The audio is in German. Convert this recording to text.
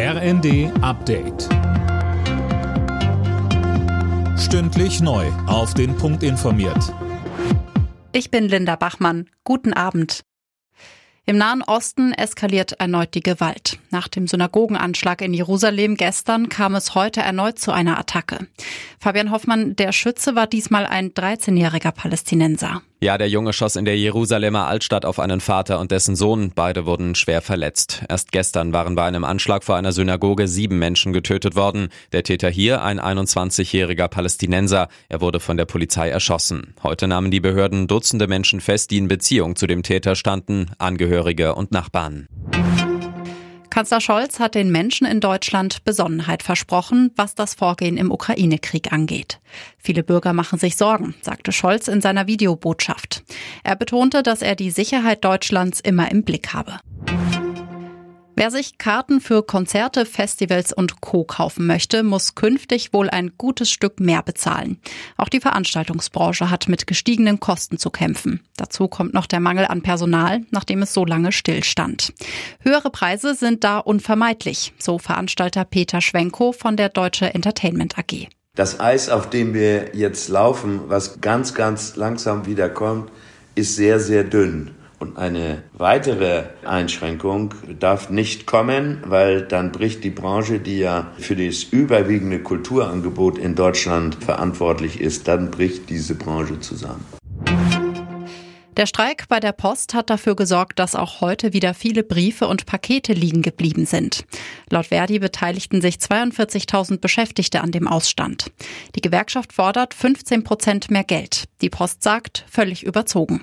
RND Update. Stündlich neu. Auf den Punkt informiert. Ich bin Linda Bachmann. Guten Abend. Im Nahen Osten eskaliert erneut die Gewalt. Nach dem Synagogenanschlag in Jerusalem gestern kam es heute erneut zu einer Attacke. Fabian Hoffmann, der Schütze war diesmal ein 13-jähriger Palästinenser. Ja, der Junge schoss in der Jerusalemer Altstadt auf einen Vater und dessen Sohn. Beide wurden schwer verletzt. Erst gestern waren bei einem Anschlag vor einer Synagoge sieben Menschen getötet worden. Der Täter hier, ein 21-jähriger Palästinenser. Er wurde von der Polizei erschossen. Heute nahmen die Behörden Dutzende Menschen fest, die in Beziehung zu dem Täter standen, Angehörige und Nachbarn. Kanzler Scholz hat den Menschen in Deutschland Besonnenheit versprochen, was das Vorgehen im Ukraine-Krieg angeht. Viele Bürger machen sich Sorgen, sagte Scholz in seiner Videobotschaft. Er betonte, dass er die Sicherheit Deutschlands immer im Blick habe. Wer sich Karten für Konzerte, Festivals und Co. kaufen möchte, muss künftig wohl ein gutes Stück mehr bezahlen. Auch die Veranstaltungsbranche hat mit gestiegenen Kosten zu kämpfen. Dazu kommt noch der Mangel an Personal, nachdem es so lange stillstand. Höhere Preise sind da unvermeidlich, so Veranstalter Peter Schwenko von der Deutsche Entertainment AG. Das Eis, auf dem wir jetzt laufen, was ganz, ganz langsam wieder kommt, ist sehr, sehr dünn. Und eine weitere Einschränkung darf nicht kommen, weil dann bricht die Branche, die ja für das überwiegende Kulturangebot in Deutschland verantwortlich ist, dann bricht diese Branche zusammen. Der Streik bei der Post hat dafür gesorgt, dass auch heute wieder viele Briefe und Pakete liegen geblieben sind. Laut Verdi beteiligten sich 42.000 Beschäftigte an dem Ausstand. Die Gewerkschaft fordert 15 Prozent mehr Geld. Die Post sagt, völlig überzogen.